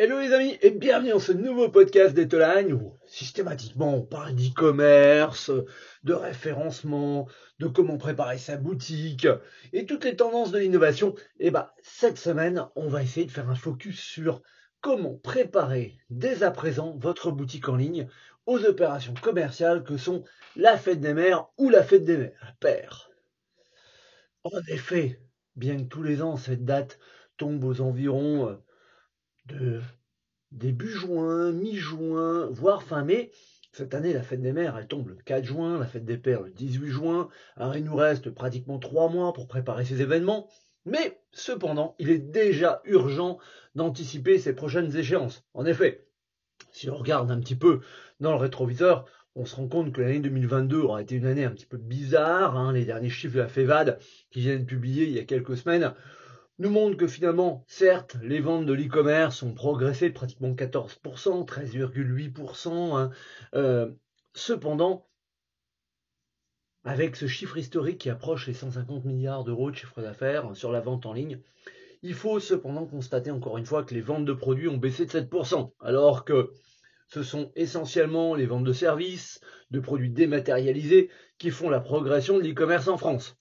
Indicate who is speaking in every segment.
Speaker 1: Hello les amis et bienvenue dans ce nouveau podcast d'Etelagne où systématiquement on parle d'e-commerce, de référencement, de comment préparer sa boutique et toutes les tendances de l'innovation. Et bah cette semaine on va essayer de faire un focus sur comment préparer dès à présent votre boutique en ligne aux opérations commerciales que sont la fête des mères ou la fête des mères. En effet, bien que tous les ans cette date tombe aux environs euh, début juin, mi-juin, voire fin mai. Cette année, la fête des mères, elle tombe le 4 juin, la fête des pères le 18 juin. Alors il nous reste pratiquement trois mois pour préparer ces événements. Mais cependant, il est déjà urgent d'anticiper ces prochaines échéances. En effet, si on regarde un petit peu dans le rétroviseur, on se rend compte que l'année 2022 aura été une année un petit peu bizarre. Hein. Les derniers chiffres de la FEVAD qui viennent de publier il y a quelques semaines nous montre que finalement, certes, les ventes de l'e-commerce ont progressé de pratiquement 14%, 13,8%. Hein. Euh, cependant, avec ce chiffre historique qui approche les 150 milliards d'euros de chiffre d'affaires sur la vente en ligne, il faut cependant constater encore une fois que les ventes de produits ont baissé de 7%, alors que ce sont essentiellement les ventes de services, de produits dématérialisés qui font la progression de l'e-commerce en France.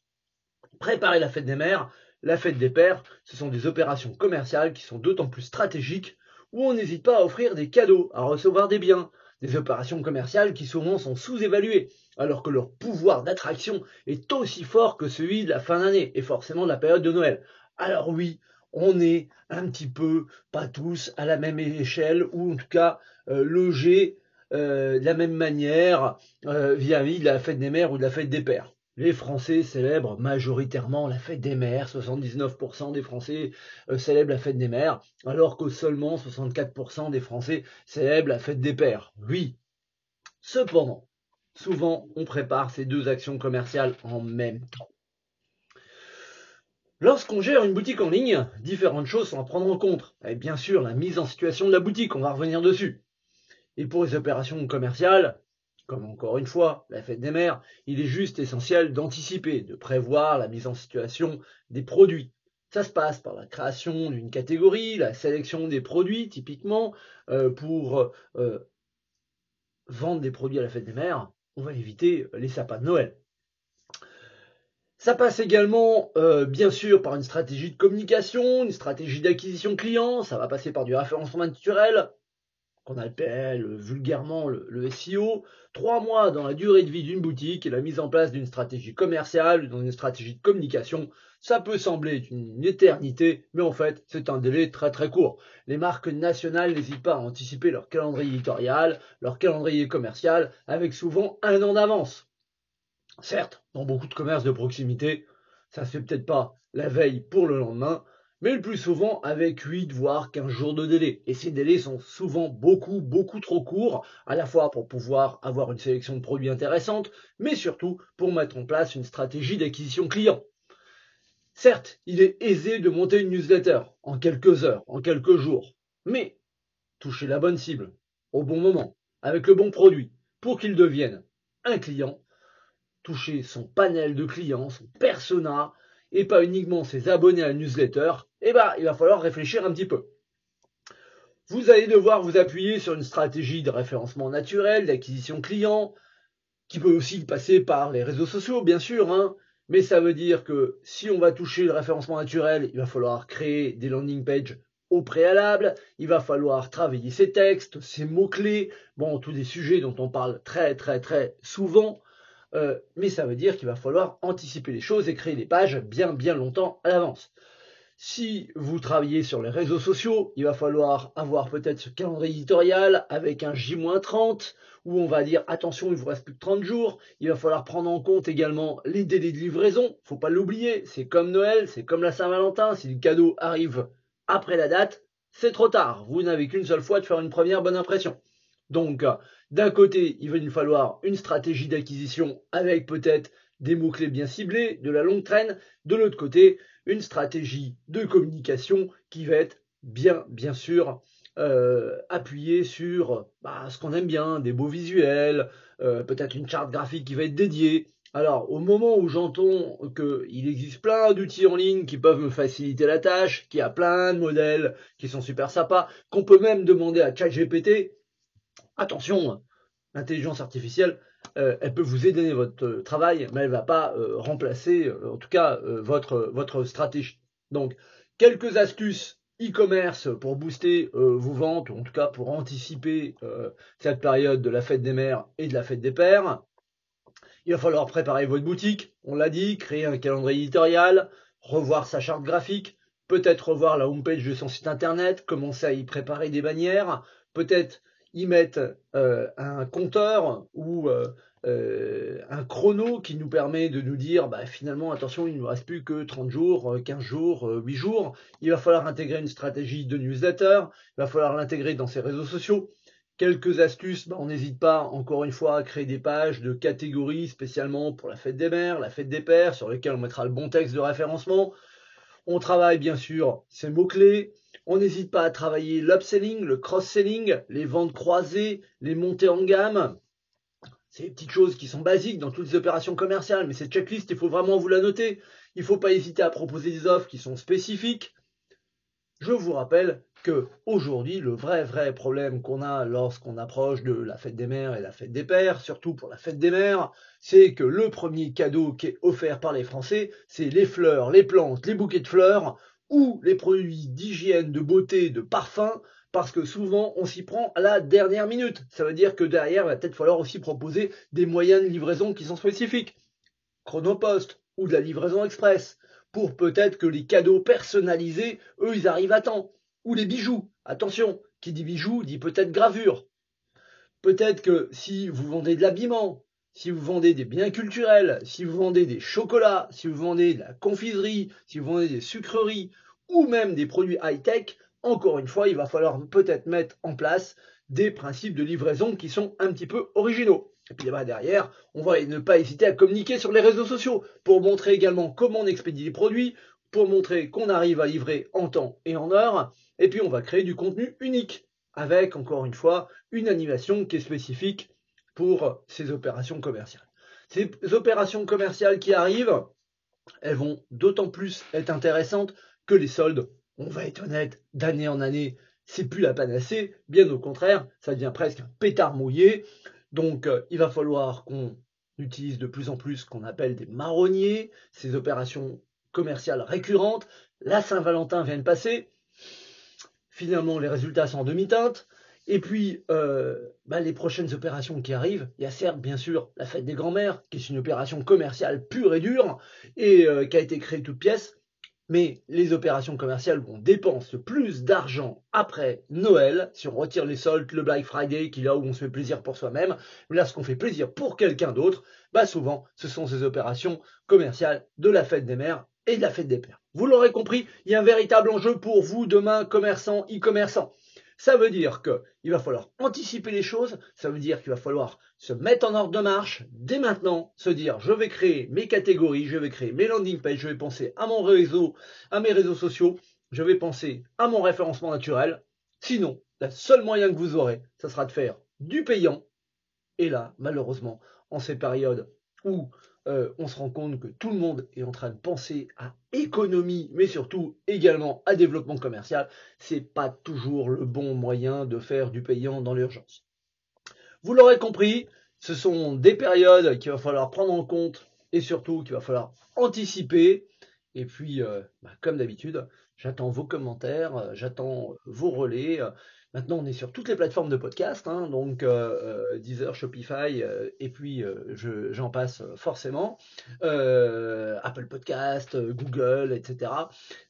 Speaker 1: Préparer la fête des mères, la fête des pères, ce sont des opérations commerciales qui sont d'autant plus stratégiques où on n'hésite pas à offrir des cadeaux, à recevoir des biens, des opérations commerciales qui souvent sont sous-évaluées, alors que leur pouvoir d'attraction est aussi fort que celui de la fin d'année et forcément de la période de Noël. Alors oui, on est un petit peu, pas tous, à la même échelle, ou en tout cas euh, logés euh, de la même manière euh, de la fête des mères ou de la fête des pères. Les Français célèbrent majoritairement la fête des mères, 79% des Français euh, célèbrent la fête des mères, alors que seulement 64% des Français célèbrent la fête des pères. Oui. Cependant, souvent on prépare ces deux actions commerciales en même temps. Lorsqu'on gère une boutique en ligne, différentes choses sont à prendre en compte. Et bien sûr, la mise en situation de la boutique, on va revenir dessus. Et pour les opérations commerciales, comme encore une fois, la fête des mères, il est juste essentiel d'anticiper, de prévoir la mise en situation des produits. Ça se passe par la création d'une catégorie, la sélection des produits typiquement euh, pour euh, vendre des produits à la fête des mères. On va éviter les sapins de Noël. Ça passe également, euh, bien sûr, par une stratégie de communication, une stratégie d'acquisition client. Ça va passer par du référencement naturel, qu'on appelle vulgairement le, SEO, trois mois dans la durée de vie d'une boutique et la mise en place d'une stratégie commerciale ou d'une stratégie de communication, ça peut sembler une éternité, mais en fait, c'est un délai très très court. Les marques nationales n'hésitent pas à anticiper leur calendrier éditorial, leur calendrier commercial, avec souvent un an d'avance. Certes, dans beaucoup de commerces de proximité, ça se fait peut-être pas la veille pour le lendemain, mais le plus souvent avec 8 voire 15 jours de délai. Et ces délais sont souvent beaucoup, beaucoup trop courts, à la fois pour pouvoir avoir une sélection de produits intéressante, mais surtout pour mettre en place une stratégie d'acquisition client. Certes, il est aisé de monter une newsletter en quelques heures, en quelques jours, mais toucher la bonne cible, au bon moment, avec le bon produit, pour qu'il devienne un client, toucher son panel de clients, son persona, et pas uniquement ses abonnés à la newsletter, eh ben, il va falloir réfléchir un petit peu. Vous allez devoir vous appuyer sur une stratégie de référencement naturel, d'acquisition client, qui peut aussi passer par les réseaux sociaux, bien sûr, hein, mais ça veut dire que si on va toucher le référencement naturel, il va falloir créer des landing pages au préalable, il va falloir travailler ses textes, ses mots-clés, bon, tous des sujets dont on parle très très très souvent, euh, mais ça veut dire qu'il va falloir anticiper les choses et créer des pages bien bien longtemps à l'avance. Si vous travaillez sur les réseaux sociaux, il va falloir avoir peut-être ce calendrier éditorial avec un J-30 où on va dire attention, il vous reste plus de 30 jours. Il va falloir prendre en compte également les délais de livraison. Faut pas l'oublier. C'est comme Noël, c'est comme la Saint-Valentin. Si le cadeau arrive après la date, c'est trop tard. Vous n'avez qu'une seule fois de faire une première bonne impression. Donc, d'un côté, il va nous falloir une stratégie d'acquisition avec peut-être des mots-clés bien ciblés, de la longue traîne. De l'autre côté, une stratégie de communication qui va être bien, bien sûr, euh, appuyée sur bah, ce qu'on aime bien, des beaux visuels, euh, peut-être une charte graphique qui va être dédiée, Alors, au moment où j'entends qu'il existe plein d'outils en ligne qui peuvent me faciliter la tâche, qu'il y a plein de modèles qui sont super sympas, qu'on peut même demander à ChatGPT, attention, l'intelligence artificielle, elle peut vous aider dans votre travail, mais elle ne va pas euh, remplacer, euh, en tout cas, votre, votre stratégie. Donc, quelques astuces e-commerce pour booster vos ventes, en tout cas pour anticiper cette période de la fête des mères et de la fête des pères. Il va falloir préparer votre boutique, on l'a dit, créer un calendrier éditorial, revoir sa charte graphique, peut-être revoir la homepage de son site internet, commencer à y préparer des bannières, peut-être y mettre euh, un compteur ou euh, euh, un chrono qui nous permet de nous dire bah, finalement attention il ne nous reste plus que 30 jours, 15 jours, 8 jours. Il va falloir intégrer une stratégie de newsletter, il va falloir l'intégrer dans ses réseaux sociaux. Quelques astuces, bah, on n'hésite pas encore une fois à créer des pages de catégories spécialement pour la fête des mères, la fête des pères, sur lesquelles on mettra le bon texte de référencement. On travaille bien sûr ces mots-clés. On n'hésite pas à travailler l'upselling, le cross-selling, les ventes croisées, les montées en gamme. C'est des petites choses qui sont basiques dans toutes les opérations commerciales, mais cette checklist, il faut vraiment vous la noter. Il ne faut pas hésiter à proposer des offres qui sont spécifiques. Je vous rappelle que aujourd'hui, le vrai vrai problème qu'on a lorsqu'on approche de la fête des mères et la fête des pères, surtout pour la fête des mères, c'est que le premier cadeau qui est offert par les Français, c'est les fleurs, les plantes, les bouquets de fleurs ou les produits d'hygiène, de beauté, de parfum, parce que souvent on s'y prend à la dernière minute. Ça veut dire que derrière, il va peut-être falloir aussi proposer des moyens de livraison qui sont spécifiques. Chronopost ou de la livraison express pour peut-être que les cadeaux personnalisés, eux, ils arrivent à temps. Ou les bijoux. Attention, qui dit bijoux dit peut-être gravure. Peut-être que si vous vendez de l'habillement, si vous vendez des biens culturels, si vous vendez des chocolats, si vous vendez de la confiserie, si vous vendez des sucreries ou même des produits high-tech, encore une fois, il va falloir peut-être mettre en place des principes de livraison qui sont un petit peu originaux. Et puis là derrière, on va ne pas hésiter à communiquer sur les réseaux sociaux pour montrer également comment on expédie les produits, pour montrer qu'on arrive à livrer en temps et en heure. Et puis on va créer du contenu unique avec, encore une fois, une animation qui est spécifique pour ces opérations commerciales. Ces opérations commerciales qui arrivent, elles vont d'autant plus être intéressantes que les soldes, on va être honnête, d'année en année, c'est plus la panacée, bien au contraire, ça devient presque un pétard mouillé. Donc euh, il va falloir qu'on utilise de plus en plus ce qu'on appelle des marronniers, ces opérations commerciales récurrentes. La Saint-Valentin vient de passer. Finalement, les résultats sont en demi-teinte. Et puis, euh, bah, les prochaines opérations qui arrivent, il y a certes, bien sûr, la fête des grands-mères, qui est une opération commerciale pure et dure, et euh, qui a été créée toute pièce, mais les opérations commerciales où on dépense plus d'argent après Noël, si on retire les soldes, le Black Friday, qui est là où on se fait plaisir pour soi-même, là ce qu'on fait plaisir pour quelqu'un d'autre, bah souvent ce sont ces opérations commerciales de la fête des mères et de la fête des pères. Vous l'aurez compris, il y a un véritable enjeu pour vous demain, commerçants, e-commerçants. Ça veut dire qu'il va falloir anticiper les choses, ça veut dire qu'il va falloir se mettre en ordre de marche dès maintenant, se dire je vais créer mes catégories, je vais créer mes landing pages, je vais penser à mon réseau, à mes réseaux sociaux, je vais penser à mon référencement naturel. Sinon, le seul moyen que vous aurez, ça sera de faire du payant. Et là, malheureusement, en ces périodes où euh, on se rend compte que tout le monde est en train de penser à économie, mais surtout également à développement commercial. C'est pas toujours le bon moyen de faire du payant dans l'urgence. Vous l'aurez compris, ce sont des périodes qu'il va falloir prendre en compte et surtout qu'il va falloir anticiper. Et puis, euh, bah, comme d'habitude, j'attends vos commentaires, euh, j'attends vos relais. Maintenant, on est sur toutes les plateformes de podcast, hein, donc euh, euh, Deezer, Shopify, euh, et puis j'en passe forcément, Apple Podcast, Google, etc.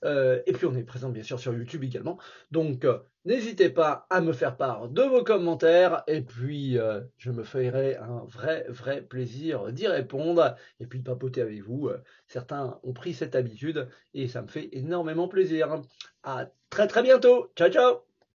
Speaker 1: et puis on est présent bien sûr sur YouTube également. Donc n'hésitez pas à me faire part de vos commentaires, et puis je me ferai un vrai, vrai plaisir d'y répondre, et puis de papoter avec vous. certains ont pris cette habitude, et ça me fait énormément plaisir. À très très bientôt. Ciao ciao